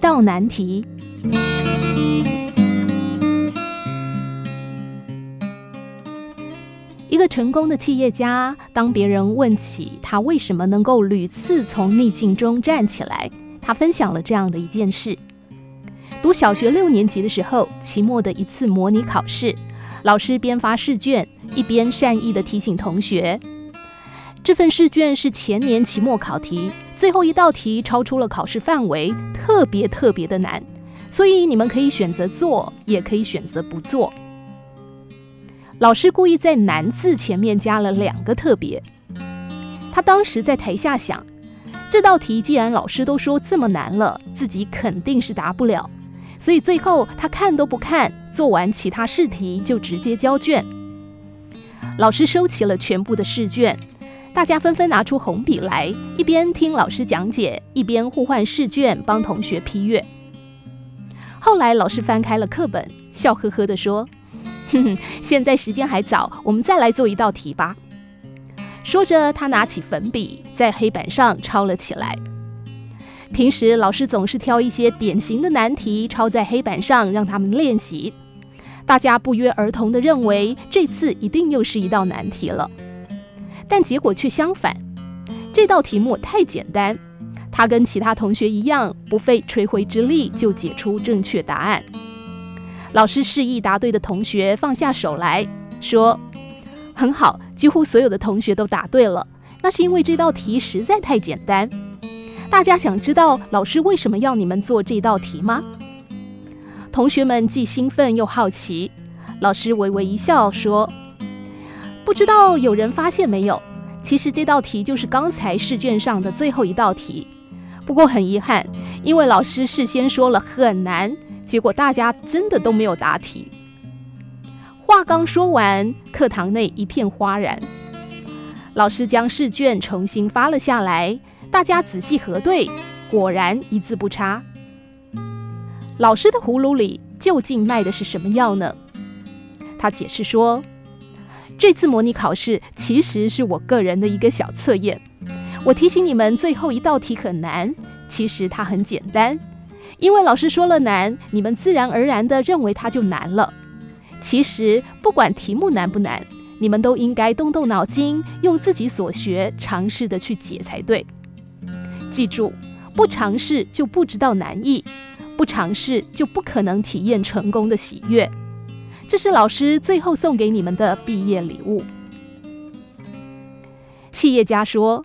道难题。一个成功的企业家，当别人问起他为什么能够屡次从逆境中站起来，他分享了这样的一件事：读小学六年级的时候，期末的一次模拟考试，老师边发试卷，一边善意的提醒同学，这份试卷是前年期末考题，最后一道题超出了考试范围，特别特别的难，所以你们可以选择做，也可以选择不做。老师故意在“难”字前面加了两个特别。他当时在台下想，这道题既然老师都说这么难了，自己肯定是答不了，所以最后他看都不看，做完其他试题就直接交卷。老师收齐了全部的试卷，大家纷纷拿出红笔来，一边听老师讲解，一边互换试卷，帮同学批阅。后来老师翻开了课本，笑呵呵地说。哼哼，现在时间还早，我们再来做一道题吧。说着，他拿起粉笔在黑板上抄了起来。平时老师总是挑一些典型的难题抄在黑板上，让他们练习。大家不约而同地认为这次一定又是一道难题了，但结果却相反。这道题目太简单，他跟其他同学一样，不费吹灰之力就解出正确答案。老师示意答对的同学放下手来说：“很好，几乎所有的同学都答对了。那是因为这道题实在太简单。大家想知道老师为什么要你们做这道题吗？”同学们既兴奋又好奇。老师微微一笑说：“不知道有人发现没有？其实这道题就是刚才试卷上的最后一道题。不过很遗憾，因为老师事先说了很难。”结果大家真的都没有答题。话刚说完，课堂内一片哗然。老师将试卷重新发了下来，大家仔细核对，果然一字不差。老师的葫芦里究竟卖的是什么药呢？他解释说，这次模拟考试其实是我个人的一个小测验。我提醒你们，最后一道题很难，其实它很简单。因为老师说了难，你们自然而然的认为它就难了。其实不管题目难不难，你们都应该动动脑筋，用自己所学尝试的去解才对。记住，不尝试就不知道难易，不尝试就不可能体验成功的喜悦。这是老师最后送给你们的毕业礼物。企业家说：“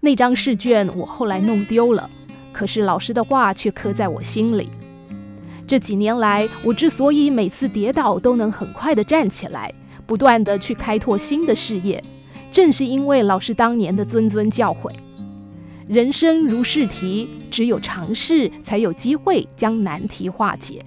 那张试卷我后来弄丢了。”可是老师的话却刻在我心里。这几年来，我之所以每次跌倒都能很快地站起来，不断地去开拓新的事业，正是因为老师当年的谆谆教诲：人生如试题，只有尝试才有机会将难题化解。